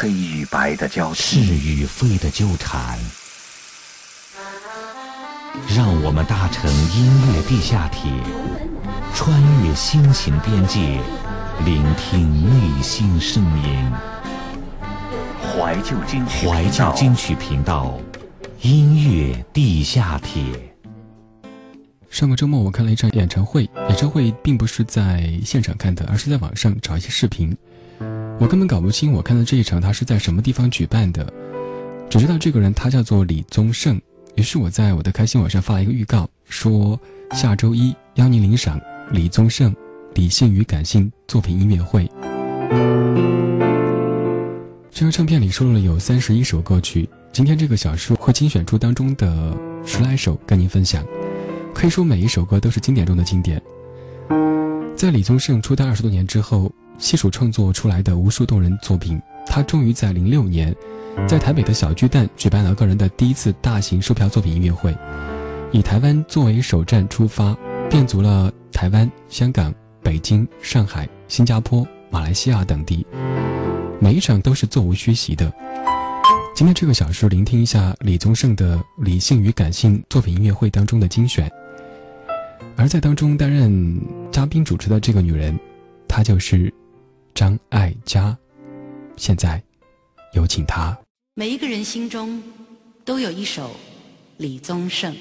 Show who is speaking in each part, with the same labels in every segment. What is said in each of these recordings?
Speaker 1: 黑与白的交
Speaker 2: 是与非的纠缠。让我们搭乘音乐地下铁，穿越心情边界，聆听内心声音。
Speaker 1: 怀旧金曲
Speaker 2: 怀旧金曲频道，音乐地下铁。
Speaker 3: 上个周末我看了一场演唱会，演唱会并不是在现场看的，而是在网上找一些视频。我根本搞不清我看的这一场他是在什么地方举办的，只知道这个人他叫做李宗盛。于是我在我的开心网上发了一个预告，说下周一邀您领赏李宗盛《理性与感性》作品音乐会。这张唱片里收录了有三十一首歌曲，今天这个小说会精选出当中的十来首跟您分享。可以说每一首歌都是经典中的经典。在李宗盛出道二十多年之后，细数创作出来的无数动人作品，他终于在零六年，在台北的小巨蛋举办了个人的第一次大型售票作品音乐会，以台湾作为首站出发，遍足了台湾、香港、北京、上海、新加坡、马来西亚等地，每一场都是座无虚席的。今天这个小时，聆听一下李宗盛的《理性与感性》作品音乐会当中的精选。而在当中担任嘉宾主持的这个女人，她就是张艾嘉。现在，有请她。
Speaker 4: 每一个人心中都有一首李宗盛。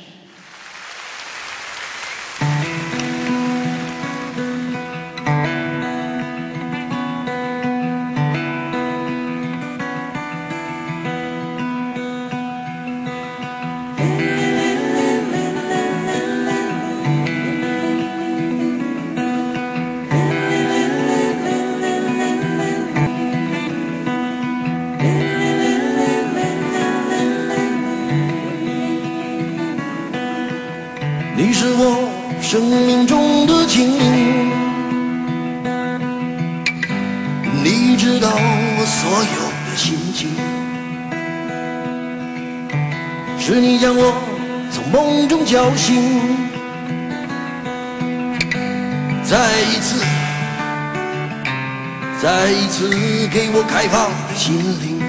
Speaker 5: 给我开放的心灵，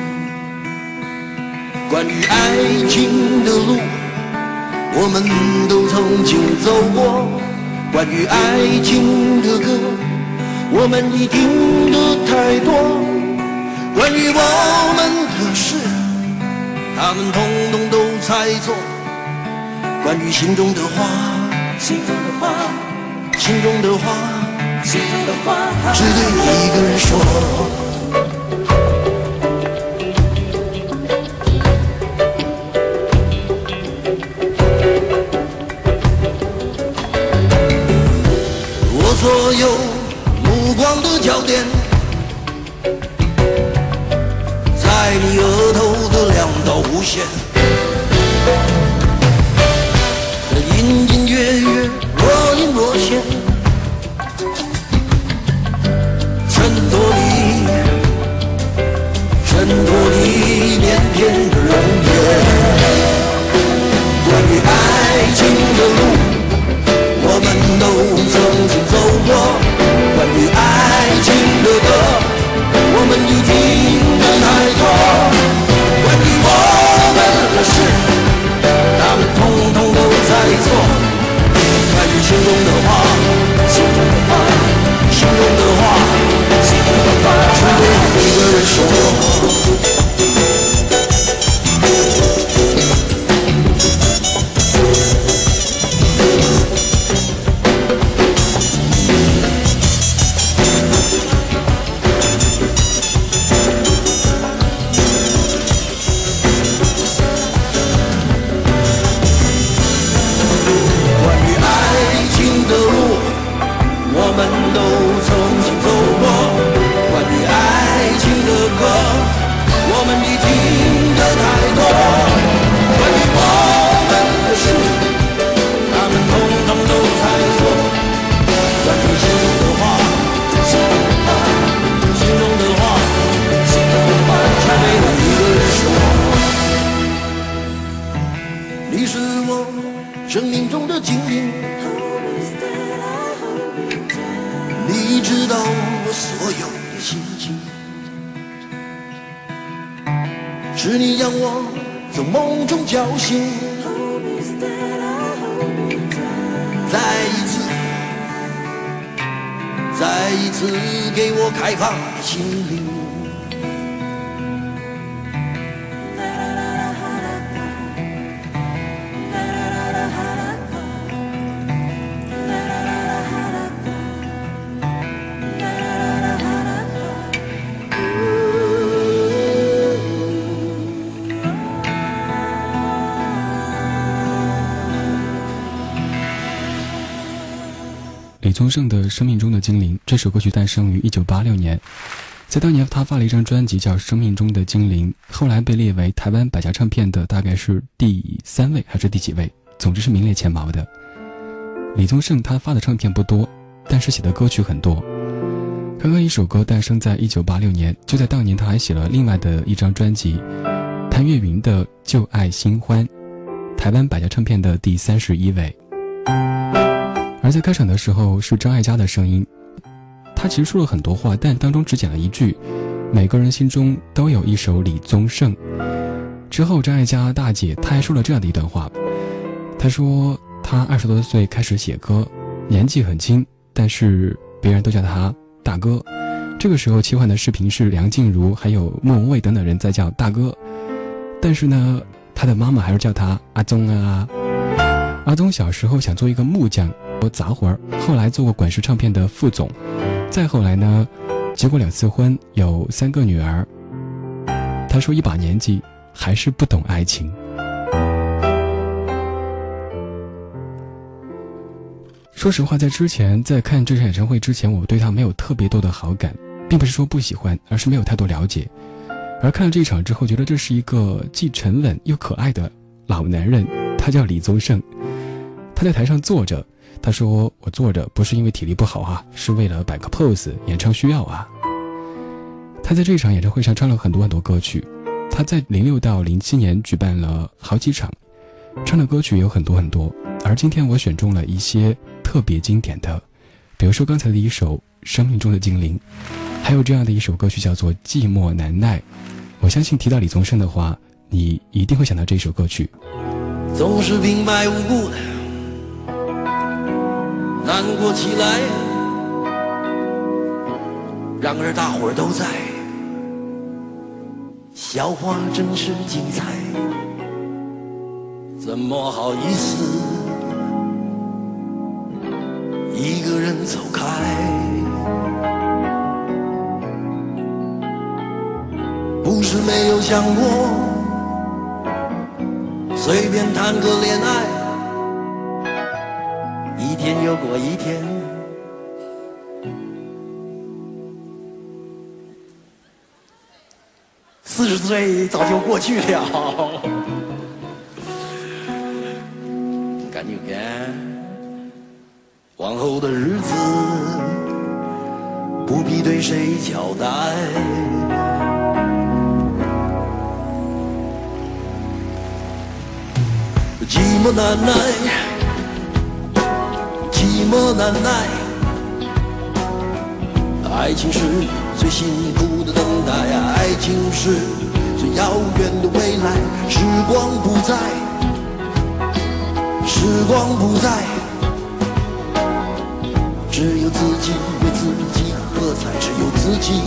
Speaker 5: 关于爱情的路。我们都曾经走过关于爱情的歌，我们已听得太多。关于我们的事，他们统统都猜错。关于心中的话，心中的话，心中的话，心中的话，只对你一个人说。一次给我开放心灵。
Speaker 3: 盛的《生命中的精灵》这首歌曲诞生于一九八六年，在当年他发了一张专辑叫《生命中的精灵》，后来被列为台湾百家唱片的大概是第三位还是第几位，总之是名列前茅的。李宗盛他发的唱片不多，但是写的歌曲很多。刚刚一首歌诞生在一九八六年，就在当年他还写了另外的一张专辑，谭岳云的《旧爱新欢》，台湾百家唱片的第三十一位。而在开场的时候是张艾嘉的声音，他其实说了很多话，但当中只讲了一句：“每个人心中都有一首李宗盛。”之后，张艾嘉大姐她还说了这样的一段话，她说她二十多岁开始写歌，年纪很轻，但是别人都叫他大哥。这个时候切换的视频是梁静茹还有莫文蔚等等人在叫大哥，但是呢，他的妈妈还是叫他阿宗啊。阿宗小时候想做一个木匠。杂活儿，后来做过管事唱片的副总，再后来呢，结过两次婚，有三个女儿。他说一把年纪还是不懂爱情。说实话，在之前在看这场演唱会之前，我对他没有特别多的好感，并不是说不喜欢，而是没有太多了解。而看了这一场之后，觉得这是一个既沉稳又可爱的老男人，他叫李宗盛，他在台上坐着。他说：“我坐着不是因为体力不好啊，是为了摆个 pose，演唱需要啊。”他在这场演唱会上唱了很多很多歌曲，他在零六到零七年举办了好几场，唱的歌曲有很多很多。而今天我选中了一些特别经典的，比如说刚才的一首《生命中的精灵》，还有这样的一首歌曲叫做《寂寞难耐》。我相信提到李宗盛的话，你一定会想到这首歌曲。
Speaker 5: 总是平白无故的。难过起来，然而大伙儿都在，笑话真是精彩，怎么好意思一个人走开？不是没有想过，随便谈个恋爱。一天又过一天，四十岁早就过去了。赶紧干，往后的日子不必对谁交代。寂寞难耐。寂寞难耐，爱情是最辛苦的等待，爱情是最遥远的未来。时光不再，时光不再，只有自己为自己喝彩，只有自己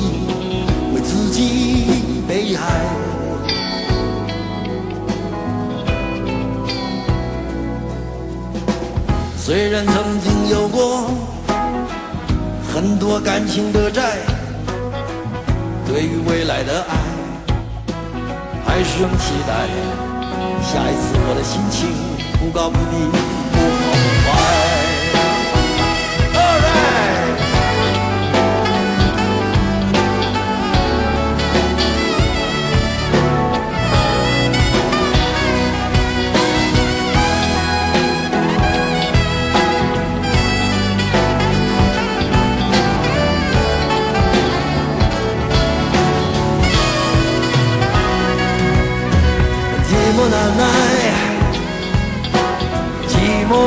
Speaker 5: 为自己悲哀。虽然曾经有过很多感情的债，对于未来的爱还是用期待。下一次我的心情不高不低，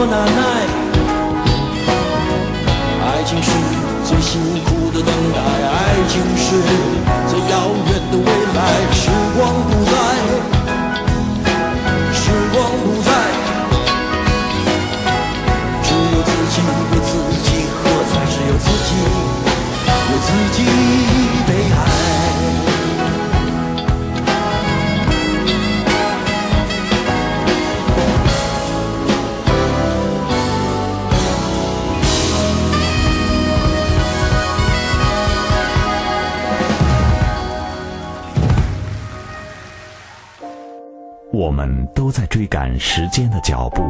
Speaker 5: 难耐，
Speaker 2: 我们都在追赶时间的脚步，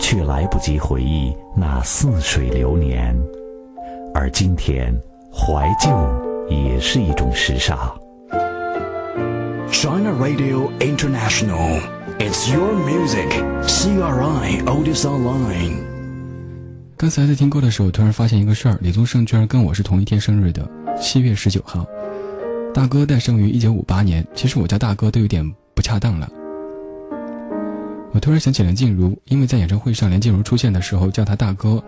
Speaker 2: 却来不及回忆那似水流年。而今天，怀旧也是一种时尚。
Speaker 5: China Radio International. It's your music. CRI Otis Online.
Speaker 3: 刚才在听歌的时候，突然发现一个事儿：李宗盛居然跟我是同一天生日的，七月十九号。大哥诞生于一九五八年，其实我叫大哥都有点不恰当了。我突然想起梁静茹，因为在演唱会上梁静茹出现的时候叫她大哥，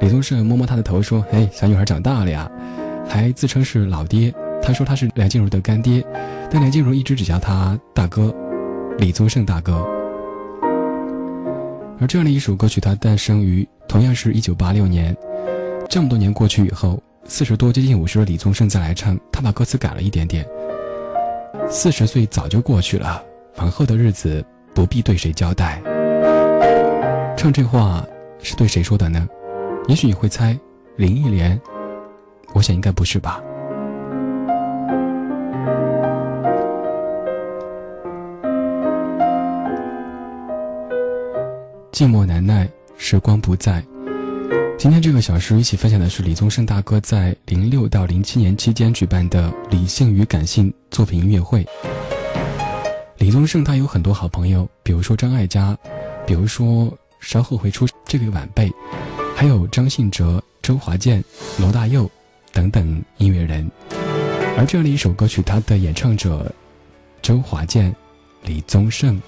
Speaker 3: 李宗盛摸摸她的头说：“嘿，小女孩长大了呀。”还自称是老爹。他说他是梁静茹的干爹，但梁静茹一直只叫他大哥，李宗盛大哥。而这样的一首歌曲，它诞生于同样是一九八六年。这么多年过去以后，四十多接近五十的李宗盛再来唱，他把歌词改了一点点。四十岁早就过去了，往后的日子不必对谁交代。唱这话是对谁说的呢？也许你会猜，林忆莲。我想应该不是吧。寂寞难耐，时光不再。今天这个小时一起分享的是李宗盛大哥在零六到零七年期间举办的理性与感性作品音乐会。李宗盛他有很多好朋友，比如说张艾嘉，比如说稍后会出这个晚辈，还有张信哲、周华健、罗大佑等等音乐人。而这样的一首歌曲，它的演唱者周华健、李宗盛，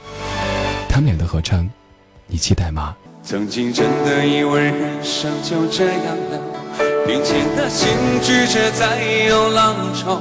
Speaker 3: 他们俩的合唱。你期待吗？
Speaker 6: 曾经真的以为人生就这样了，平静的心拒绝再有浪潮，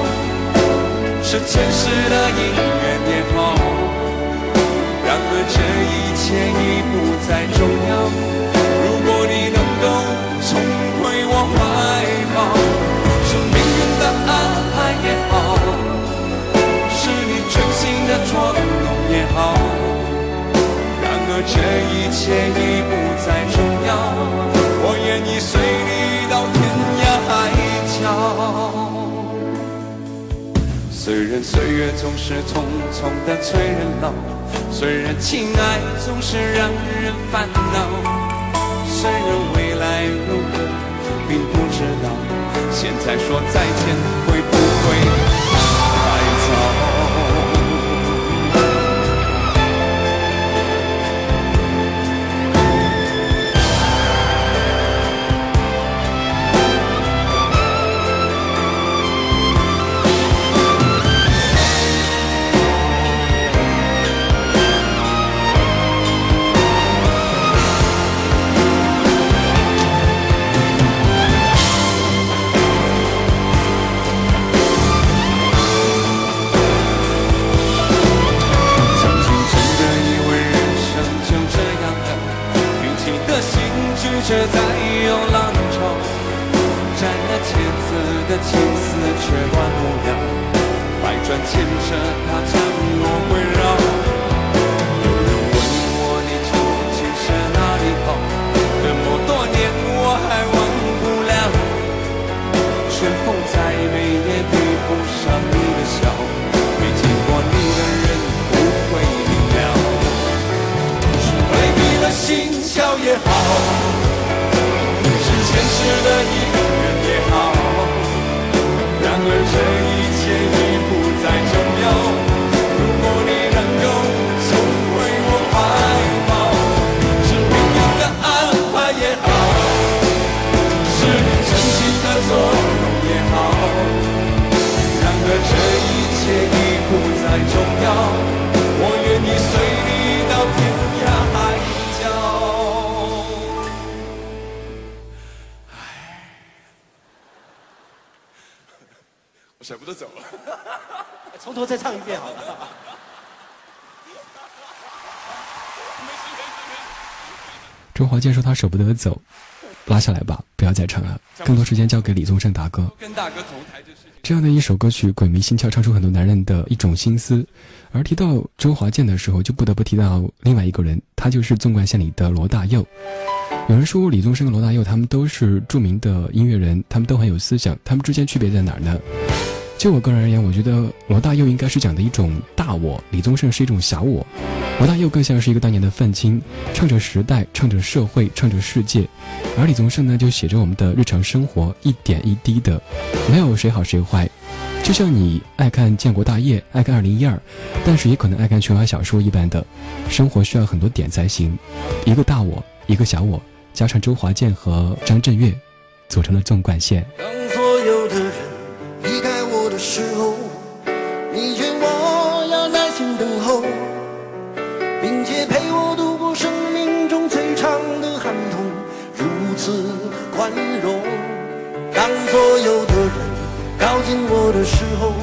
Speaker 6: 是前世的姻缘也好，然而这一切已不再重要。如果你能够重回我怀抱，是命运的安排也好，是你真心的捉弄也好。然而这一切已不再重要，我愿意随虽然岁月总是匆匆的催人老，虽然情爱总是让人烦恼，虽然未来如何并不知道，现在说再见会不舍不得走了，
Speaker 7: 从头再唱一遍好了。
Speaker 3: 周华健说他舍不得走，拉下来吧，不要再唱了，更多时间交给李宗盛大哥。
Speaker 6: 跟大哥同台这事，
Speaker 3: 这样的一首歌曲《鬼迷心窍》，唱出很多男人的一种心思。而提到周华健的时候，就不得不提到另外一个人，他就是纵贯线里的罗大佑。有人说李宗盛和罗大佑他们都是著名的音乐人，他们都很有思想，他们之间区别在哪儿呢？就我个人而言，我觉得罗大佑应该是讲的一种大我，李宗盛是一种小我。罗大佑更像是一个当年的愤青，唱着时代，唱着社会，唱着世界；而李宗盛呢，就写着我们的日常生活，一点一滴的，没有谁好谁坏。就像你爱看《建国大业》，爱看《二零一二》，但是也可能爱看琼瑶小说一般的，生活需要很多点才行。一个大我，一个小我，加上周华健和张震岳，组成了纵贯线。
Speaker 5: 当所有的人离开我的时候，你劝我要耐心等候，并且陪我度过生命中最长的寒冬，如此宽容。当所有的人靠近我的时候，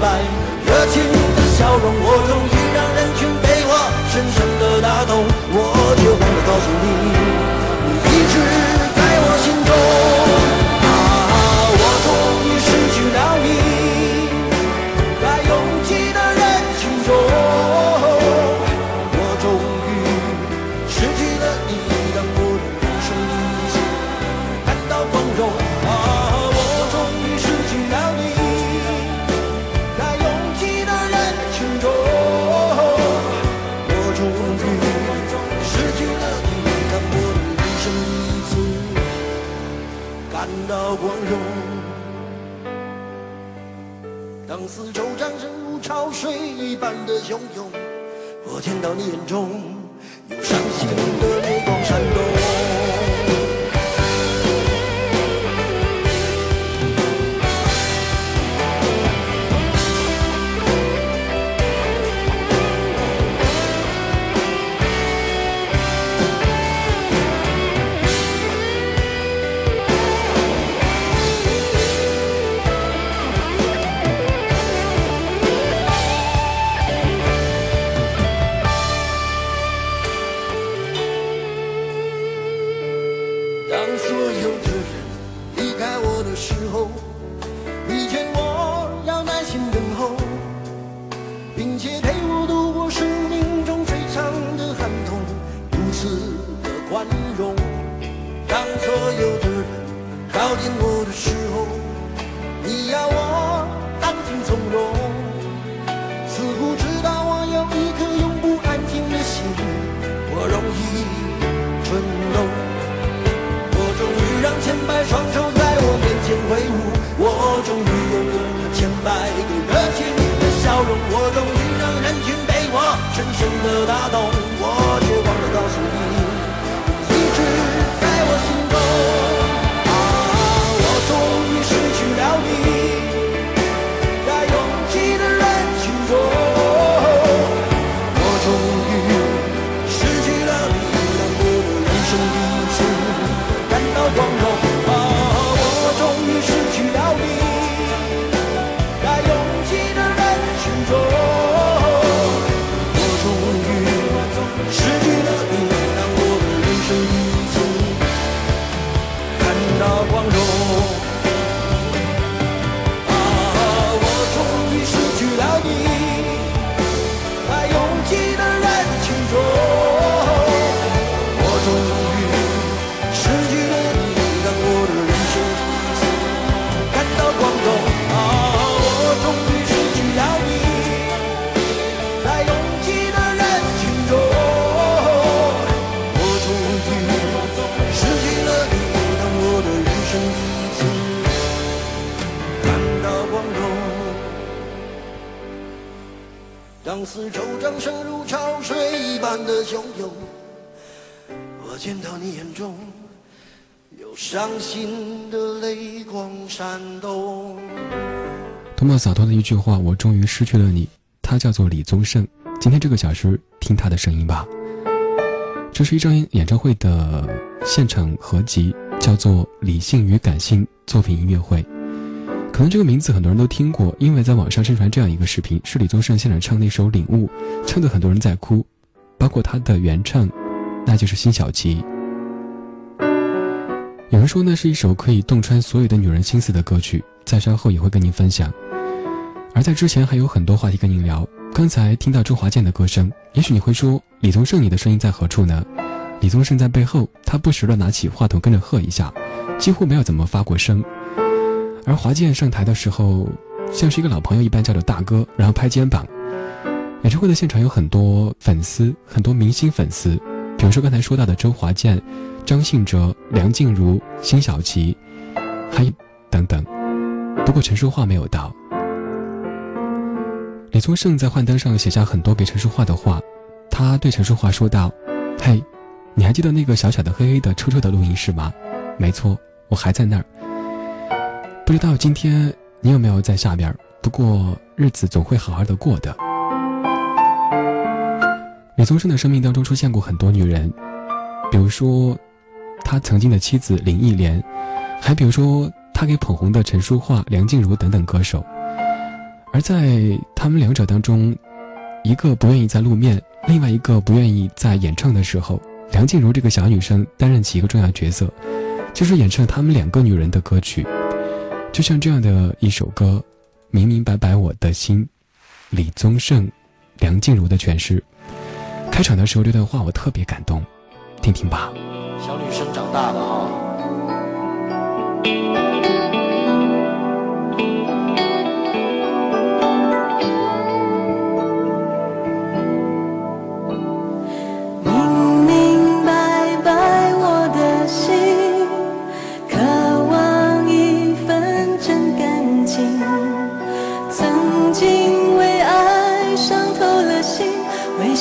Speaker 5: 白。热情的笑容，我终于让人群被我深深的打动，我却忘了告诉，你的打动，四周掌声如潮水一般的汹涌。我见到你眼中有伤心的泪光闪动。
Speaker 3: 多么洒脱的一句话！我终于失去了你。他叫做李宗盛。今天这个小时，听他的声音吧。这是一张演唱会的现场合集，叫做《理性与感性作品音乐会》。可能这个名字很多人都听过，因为在网上宣传这样一个视频，是李宗盛现场唱那首《领悟》，唱的很多人在哭，包括他的原唱，那就是辛晓琪。有人说那是一首可以洞穿所有的女人心思的歌曲，在稍后也会跟您分享。而在之前还有很多话题跟您聊。刚才听到周华健的歌声，也许你会说李宗盛，你的声音在何处呢？李宗盛在背后，他不时的拿起话筒跟着喝一下，几乎没有怎么发过声。而华健上台的时候，像是一个老朋友一般叫着大哥，然后拍肩膀。演唱会的现场有很多粉丝，很多明星粉丝，比如说刚才说到的周华健。张信哲、梁静茹、辛晓琪，还等等。不过陈淑桦没有到。李宗盛在幻灯上写下很多给陈淑桦的话，他对陈淑桦说道：“嘿，你还记得那个小小的、黑黑的、臭臭的录音室吗？没错，我还在那儿。不知道今天你有没有在下边？不过日子总会好好的过的。”李宗盛的生命当中出现过很多女人，比如说。他曾经的妻子林忆莲，还比如说他给捧红的陈淑桦、梁静茹等等歌手，而在他们两者当中，一个不愿意在露面，另外一个不愿意在演唱的时候，梁静茹这个小女生担任起一个重要角色，就是演唱他们两个女人的歌曲，就像这样的一首歌，《明明白白我的心》，李宗盛、梁静茹的诠释。开场的时候这段话我特别感动，听听吧。
Speaker 7: 小女生长大了哈。
Speaker 8: 明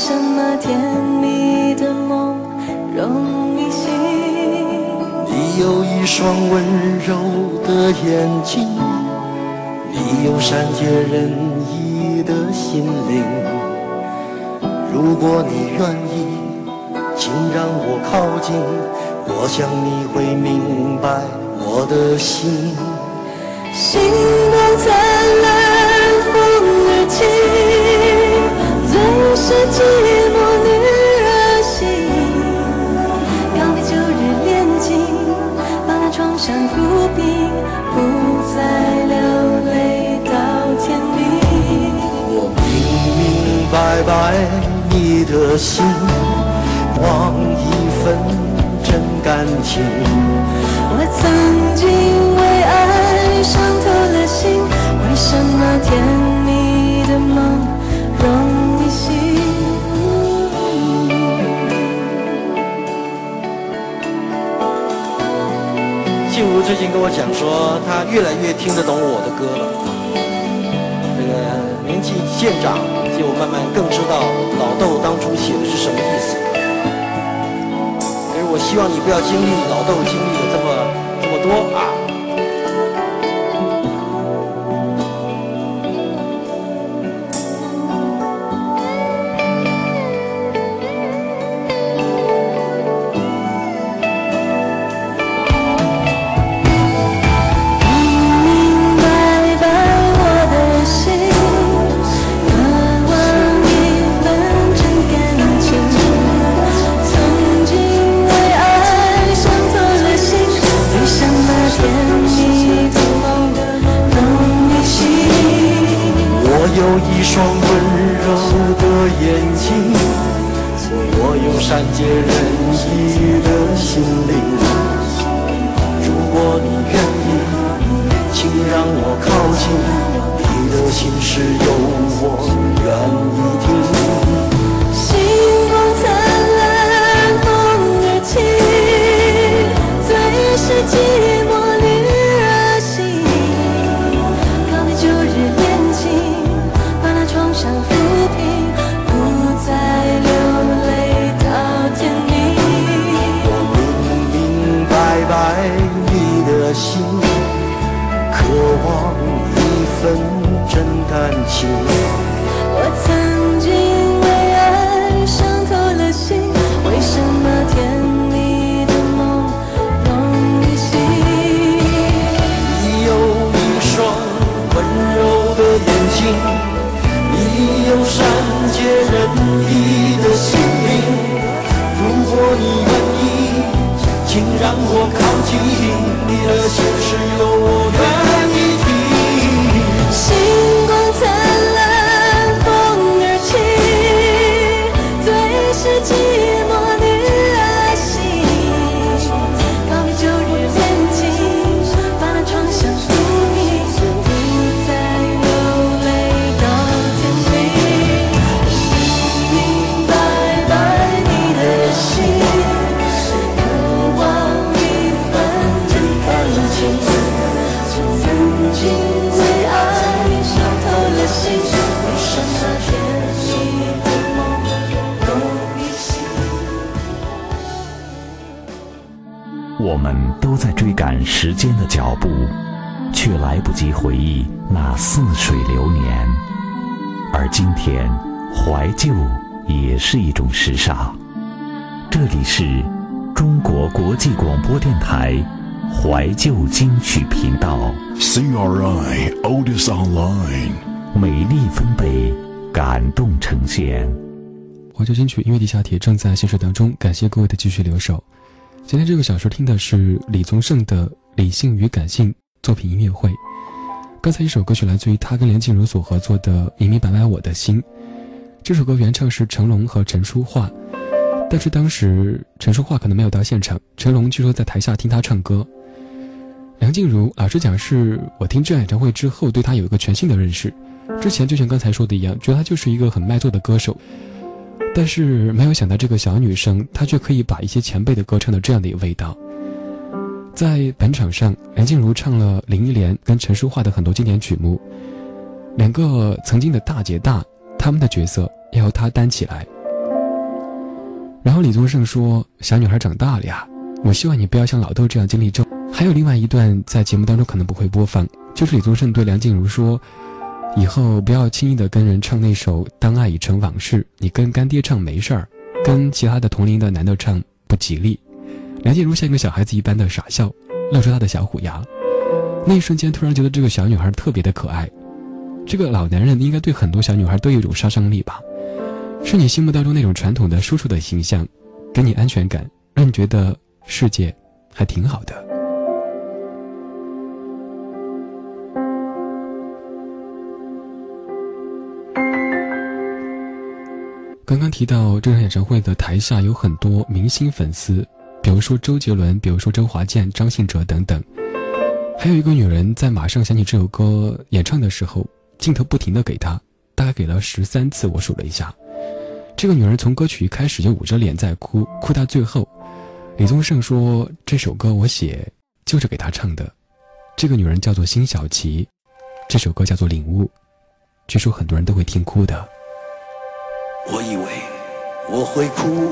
Speaker 8: 什么甜蜜的梦容易醒？你？
Speaker 5: 有一双温柔的眼睛，你有善解人意的心灵。如果你愿意，请让我靠近，我想你会明白我的心。
Speaker 8: 星光灿烂，风儿轻，是寂寞女。人心，告别旧日恋情，把那创伤抚平，不再流泪到天明。
Speaker 5: 我明明白白你的心，换一份真感情。
Speaker 8: 我曾经为爱伤透了心，为什么甜
Speaker 7: 静茹最近跟我讲说，她越来越听得懂我的歌了。这个年纪渐长，就慢慢更知道老豆当初写的是什么意思。可是我希望你不要经历老豆经历的这么这么多啊。
Speaker 8: 哭的眼睛，我有善
Speaker 5: 解人意的心灵。如果你愿意，请让我靠近，你的心事有我愿意听。
Speaker 8: 星光灿烂，风儿轻，最是寂寞。心渴望一份真感情。
Speaker 2: 天，怀旧也是一种时尚。这里是中国国际广播电台怀旧金曲频道
Speaker 9: ，CRI Oldies Online.
Speaker 2: 美丽分贝，感动呈现。
Speaker 3: 怀旧金曲音乐地下铁正在行驶当中，感谢各位的继续留守。今天这个小时听的是李宗盛的《理性与感性》作品音乐会。刚才一首歌曲来自于他跟梁静茹所合作的《明明白白我的心》，这首歌原唱是成龙和陈淑桦，但是当时陈淑桦可能没有到现场，成龙据说在台下听他唱歌。梁静茹，老实讲，是我听这场演唱会之后对她有一个全新的认识。之前就像刚才说的一样，觉得她就是一个很卖座的歌手，但是没有想到这个小女生，她却可以把一些前辈的歌唱的这样的一个味道。在本场上，梁静茹唱了林忆莲跟陈淑桦的很多经典曲目，两个曾经的大姐大，他们的角色要由她担起来。然后李宗盛说：“小女孩长大了呀，我希望你不要像老豆这样经历这。”还有另外一段在节目当中可能不会播放，就是李宗盛对梁静茹说：“以后不要轻易的跟人唱那首《当爱已成往事》，你跟干爹唱没事儿，跟其他的同龄的男的唱不吉利。”梁静茹像一个小孩子一般的傻笑，露出她的小虎牙。那一瞬间，突然觉得这个小女孩特别的可爱。这个老男人应该对很多小女孩都有一种杀伤力吧？是你心目当中那种传统的叔叔的形象，给你安全感，让你觉得世界还挺好的。刚刚提到这场演唱会的台下有很多明星粉丝，比如说周杰伦，比如说周华健、张信哲等等。还有一个女人在马上想起这首歌演唱的时候，镜头不停的给她，大概给了十三次，我数了一下。这个女人从歌曲一开始就捂着脸在哭，哭到最后。李宗盛说这首歌我写就是给她唱的。这个女人叫做辛晓琪，这首歌叫做《领悟》，据说很多人都会听哭的。
Speaker 5: 我以为我会哭，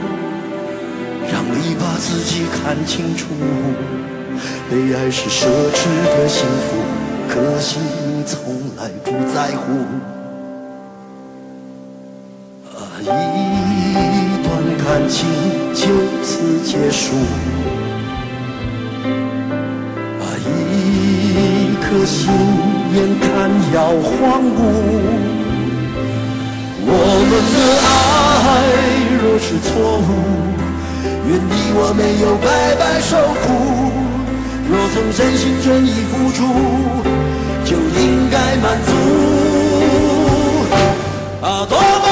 Speaker 5: 自己看清楚。被爱是奢侈的幸福，可惜你从来不在乎。啊，一段感情就此结束。啊，一颗心眼看要荒芜。我们的爱若是错误，愿你我没有白白受苦。若曾真心真意付出，就应该满足。啊，多么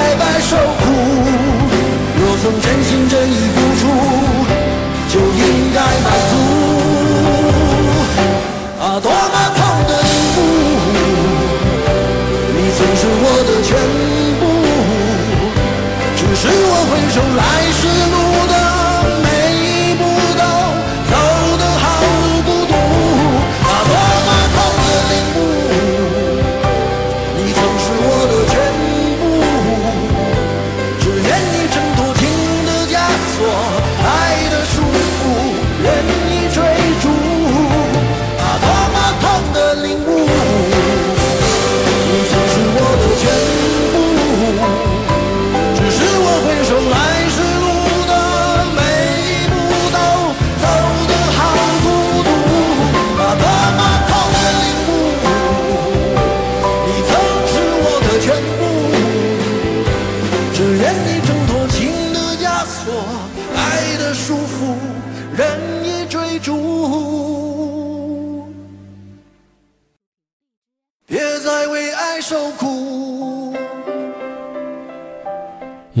Speaker 5: 白白受苦。若曾真心真意付出，就应该满足。啊，多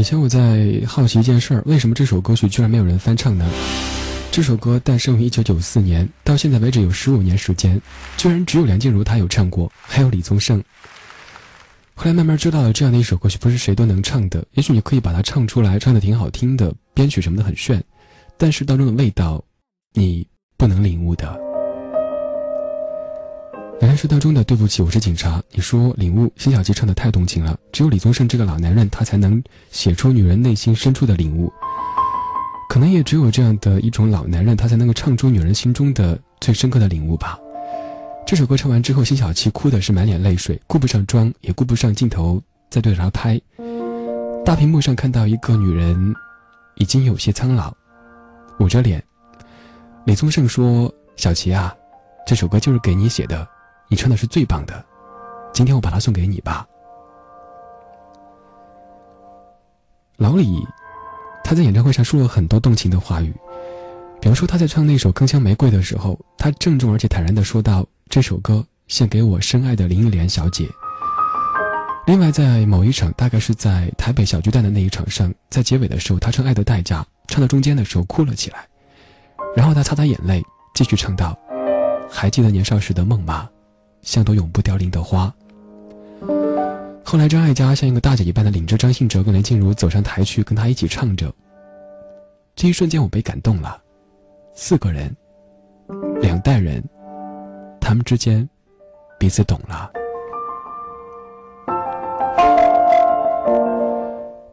Speaker 3: 以前我在好奇一件事儿，为什么这首歌曲居然没有人翻唱呢？这首歌诞生于一九九四年，到现在为止有十五年时间，居然只有梁静茹她有唱过，还有李宗盛。后来慢慢知道了，这样的一首歌曲不是谁都能唱的。也许你可以把它唱出来，唱的挺好听的，编曲什么的很炫，但是当中的味道，你不能领悟的。男人是当中的对不起，我是警察。你说领悟，辛晓琪唱的太动情了，只有李宗盛这个老男人，他才能写出女人内心深处的领悟。可能也只有这样的一种老男人，他才能够唱出女人心中的最深刻的领悟吧。这首歌唱完之后，辛晓琪哭的是满脸泪水，顾不上妆，也顾不上镜头在对着她拍。大屏幕上看到一个女人，已经有些苍老，捂着脸。李宗盛说：“小琪啊，这首歌就是给你写的，你唱的是最棒的，今天我把它送给你吧。”老李，他在演唱会上说了很多动情的话语，比如说他在唱那首《铿锵玫瑰》的时候，他郑重而且坦然的说道：“这首歌献给我深爱的林忆莲小姐。”另外，在某一场，大概是在台北小巨蛋的那一场上，在结尾的时候，他唱《爱的代价》，唱到中间的时候哭了起来，然后他擦擦眼泪，继续唱道：“还记得年少时的梦吗？像朵永不凋零的花。”后来，张艾嘉像一个大姐一般的领着张信哲跟梁静茹走上台去，跟他一起唱着。这一瞬间，我被感动了。四个人，两代人，他们之间彼此懂了。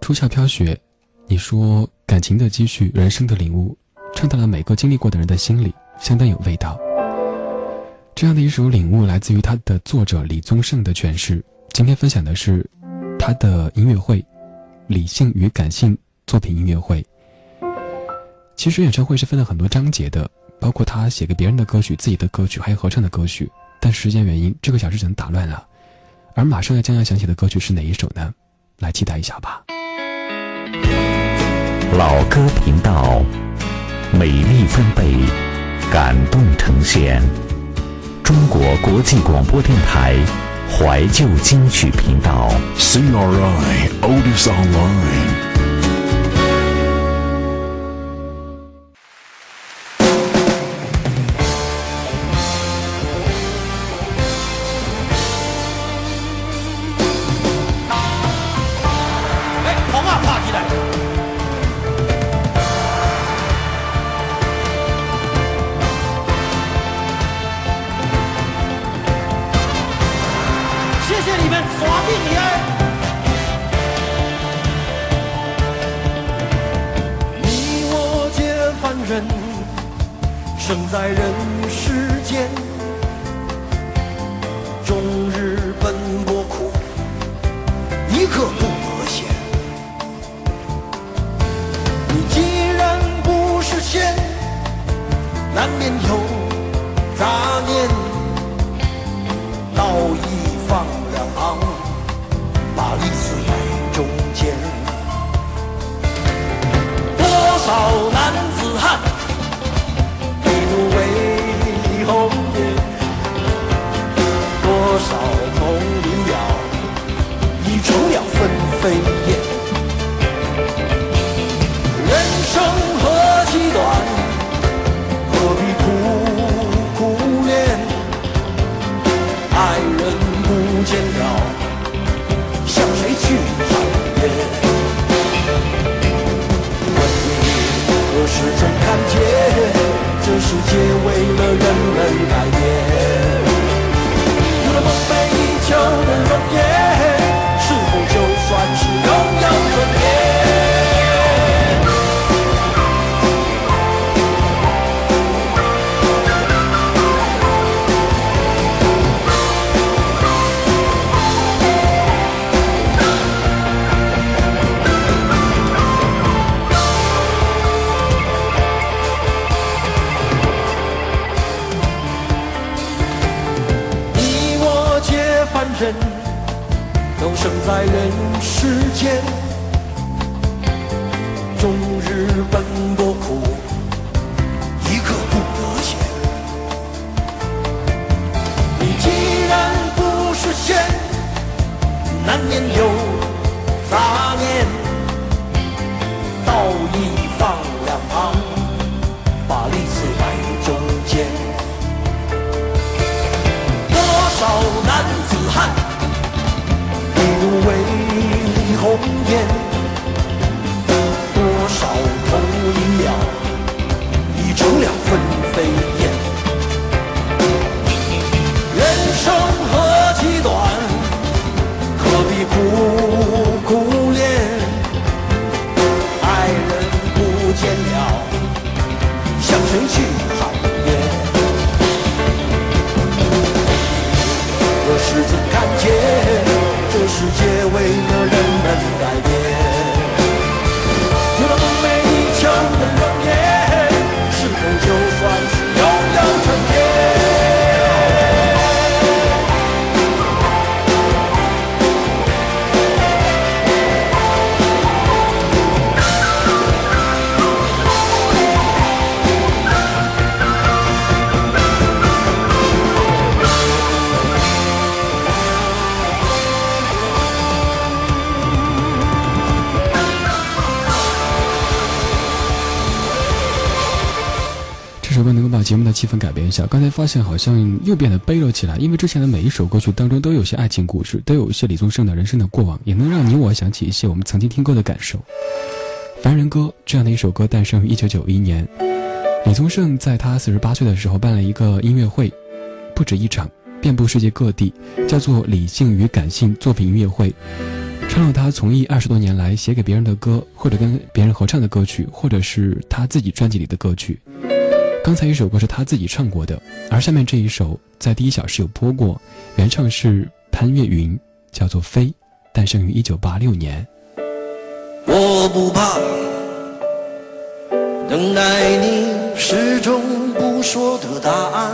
Speaker 3: 初夏飘雪，你说感情的积蓄，人生的领悟，唱到了每个经历过的人的心里，相当有味道。这样的一首领悟，来自于他的作者李宗盛的诠释。今天分享的是他的音乐会，理性与感性作品音乐会。其实演唱会是分了很多章节的，包括他写给别人的歌曲、自己的歌曲，还有合唱的歌曲。但时间原因，这个小时只能打乱了。而马上要将要响起的歌曲是哪一首呢？来期待一下吧。
Speaker 2: 老歌频道，美丽分贝，感动呈现。中国国际广播电台怀旧金曲频道。
Speaker 5: CRI Otis Online.
Speaker 10: 去喊冤？何时曾看见这世界
Speaker 3: 气氛改变一下。刚才发现好像又变得悲了起来，因为之前的每一首歌曲当中都有些爱情故事，都有一些李宗盛的人生的过往，也能让你我想起一些我们曾经听过的感受。《凡人歌》这样的一首歌诞生于一九九一年，李宗盛在他四十八岁的时候办了一个音乐会，不止一场，遍布世界各地，叫做“理性与感性作品音乐会”，唱了他从艺二十多年来写给别人的歌，或者跟别人合唱的歌曲，或者是他自己专辑里的歌曲。刚才一首歌是他自己唱过的，而下面这一首在第一小时有播过，原唱是潘越云，叫做《飞》，诞生于一九八六年。
Speaker 10: 我不怕等待你始终不说的答案。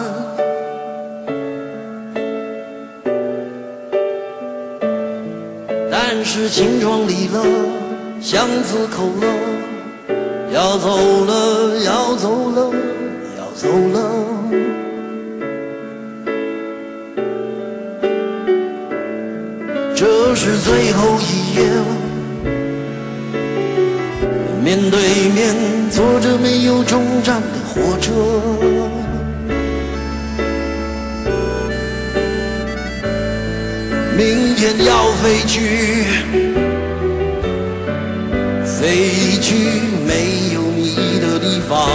Speaker 10: 但是情撞离了，巷子口了，
Speaker 5: 要走了，要走了，走了。这是最后一夜，面对面坐着没有终站的火车。明天要飞去，飞去没有你的地方。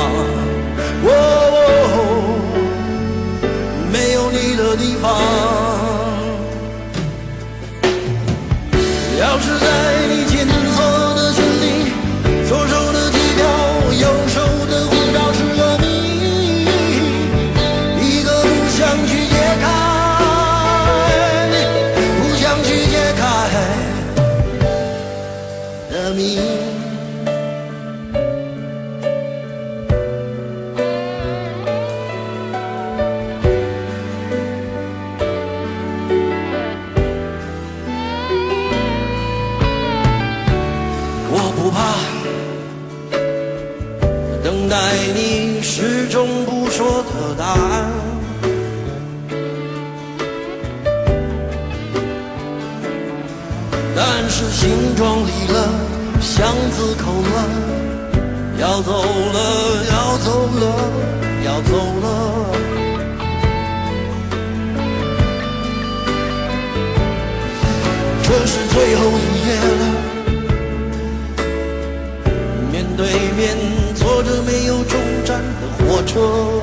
Speaker 5: 的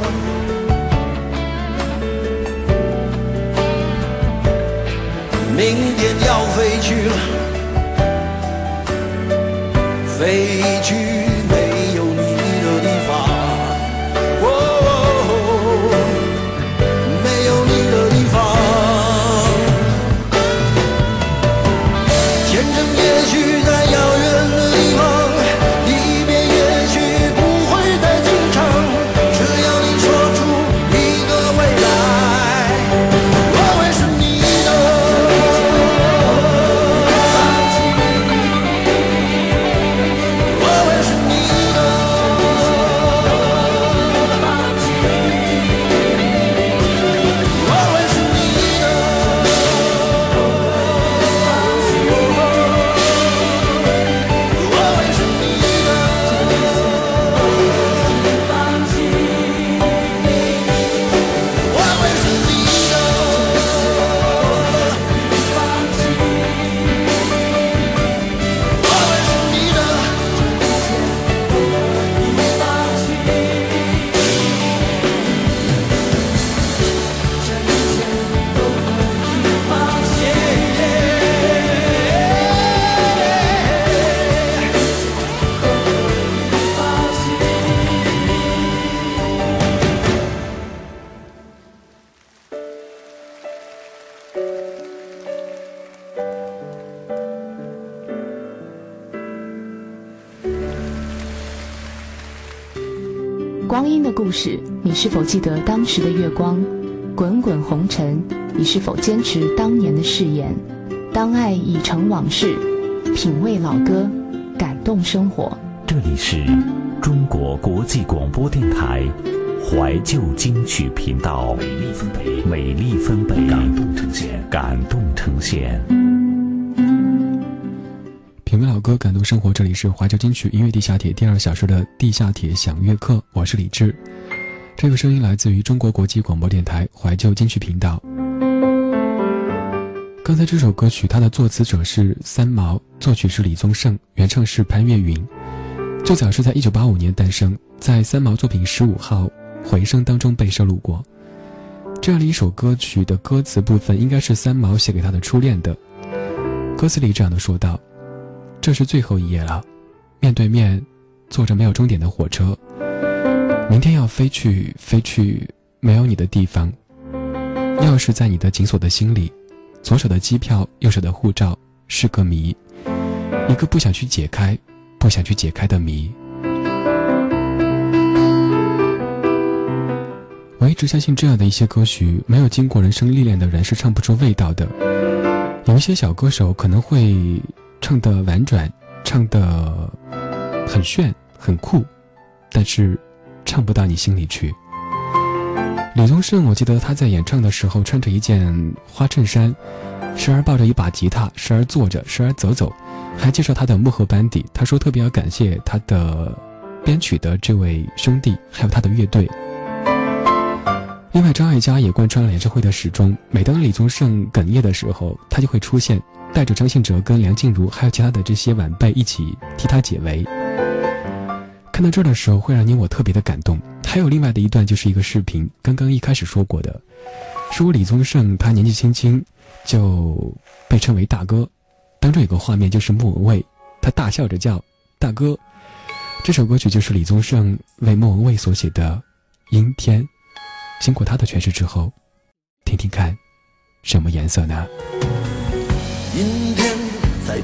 Speaker 11: 光阴的故事，你是否记得当时的月光？滚滚红尘，你是否坚持当年的誓言？当爱已成往事，品味老歌，感动生活。
Speaker 2: 这里是中国国际广播电台怀旧金曲频道，美丽分贝，美丽分贝，感动呈现，感动呈现。
Speaker 3: 品味老歌，感动生活。这里是怀旧金曲音乐地下铁第二小时的地下铁享乐课，我是李志。这个声音来自于中国国际广播电台怀旧金曲频道。刚才这首歌曲，它的作词者是三毛，作曲是李宗盛，原唱是潘越云。最早是在一九八五年诞生，在三毛作品《十五号》回声当中被收录过。这样的一首歌曲的歌词部分，应该是三毛写给他的初恋的。歌词里这样的说道。这是最后一页了，面对面坐着没有终点的火车，明天要飞去飞去没有你的地方。钥匙在你的紧锁的心里，左手的机票，右手的护照是个谜，一个不想去解开、不想去解开的谜。我一直相信，这样的一些歌曲，没有经过人生历练的人是唱不出味道的。有一些小歌手可能会。唱的婉转，唱的很炫，很酷，但是唱不到你心里去。李宗盛，我记得他在演唱的时候穿着一件花衬衫，时而抱着一把吉他，时而坐着，时而走走，还介绍他的幕后班底。他说特别要感谢他的编曲的这位兄弟，还有他的乐队。另外，张艾嘉也贯穿了演唱会的始终。每当李宗盛哽咽的时候，他就会出现，带着张信哲跟梁静茹还有其他的这些晚辈一起替他解围。看到这儿的时候，会让你我特别的感动。还有另外的一段，就是一个视频，刚刚一开始说过的，说李宗盛他年纪轻轻就被称为大哥，当中有个画面就是莫文蔚，他大笑着叫大哥。这首歌曲就是李宗盛为莫文蔚所写的《阴天》。经过他的诠释之后，听听看，什么颜色呢？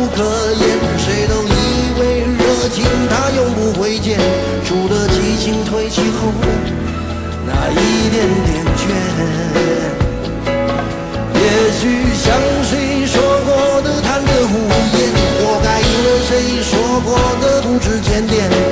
Speaker 5: 不可言，谁都以为热情它永不会减，除了激情褪去后那一点点倦。也许像谁说过的贪得无厌，活该应了谁说过的不知检点。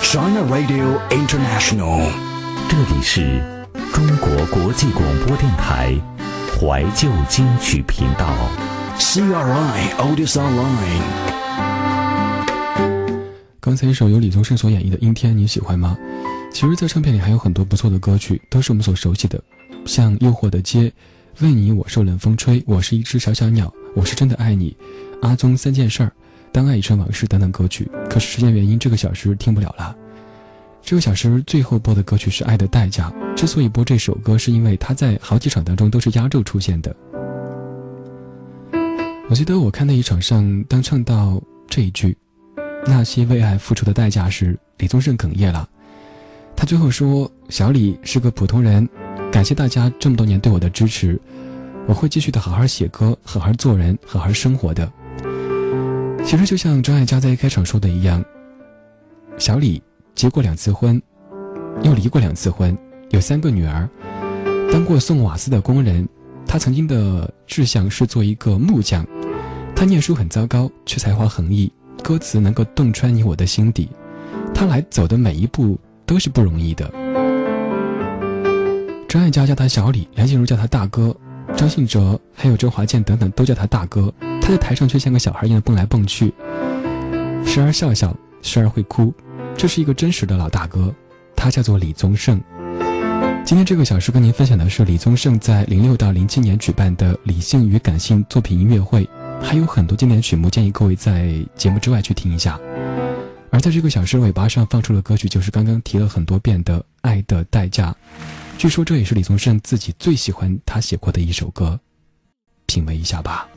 Speaker 9: China Radio International，
Speaker 2: 这里是中国国际广播电台怀旧金曲频道。
Speaker 9: CRI Oldest Online。
Speaker 3: 刚才一首由李宗盛所演绎的《阴天》，你喜欢吗？其实，在唱片里还有很多不错的歌曲，都是我们所熟悉的，像《诱惑的街》、《为你我受冷风吹》、《我是一只小小鸟》、《我是真的爱你》、《阿宗三件事儿》、《当爱已成往事》等等歌曲。可是时间原因，这个小时听不了了。这个小时最后播的歌曲是《爱的代价》。之所以播这首歌，是因为它在好几场当中都是压轴出现的。我记得我看那一场上，当唱到这一句“那些为爱付出的代价”时，李宗盛哽咽了。他最后说：“小李是个普通人，感谢大家这么多年对我的支持，我会继续的好好写歌，好好做人，好好生活的。”其实就像张艾嘉在开场说的一样，小李。结过两次婚，又离过两次婚，有三个女儿。当过送瓦斯的工人，他曾经的志向是做一个木匠。他念书很糟糕，却才华横溢，歌词能够洞穿你我的心底。他来走的每一步都是不容易的。张艾嘉叫他小李，梁静茹叫他大哥，张信哲还有周华健等等都叫他大哥。他在台上却像个小孩一样蹦来蹦去，时而笑笑，时而会哭。这是一个真实的老大哥，他叫做李宗盛。今天这个小时跟您分享的是李宗盛在零六到零七年举办的理性与感性作品音乐会。还有很多经典曲目，建议各位在节目之外去听一下。而在这个小时尾巴上放出的歌曲，就是刚刚提了很多遍的《爱的代价》。据说这也是李宗盛自己最喜欢他写过的一首歌，品味一下吧。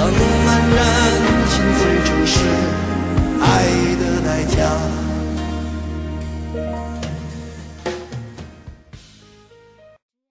Speaker 5: Shalom.